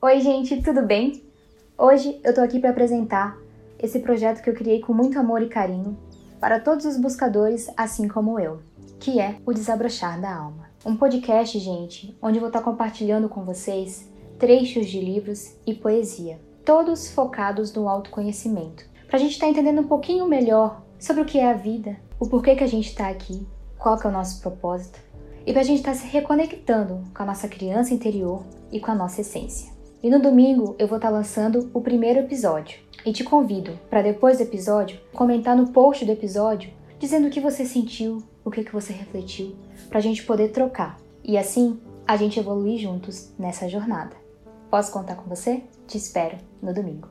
Oi, gente, tudo bem? Hoje eu tô aqui para apresentar esse projeto que eu criei com muito amor e carinho para todos os buscadores, assim como eu, que é o Desabrochar da Alma. Um podcast, gente, onde eu vou estar compartilhando com vocês trechos de livros e poesia, todos focados no autoconhecimento, para a gente estar entendendo um pouquinho melhor sobre o que é a vida, o porquê que a gente está aqui, qual que é o nosso propósito, e para a gente estar se reconectando com a nossa criança interior e com a nossa essência. E no domingo eu vou estar lançando o primeiro episódio. E te convido para depois do episódio comentar no post do episódio dizendo o que você sentiu, o que, que você refletiu, para a gente poder trocar. E assim a gente evoluir juntos nessa jornada. Posso contar com você? Te espero no domingo.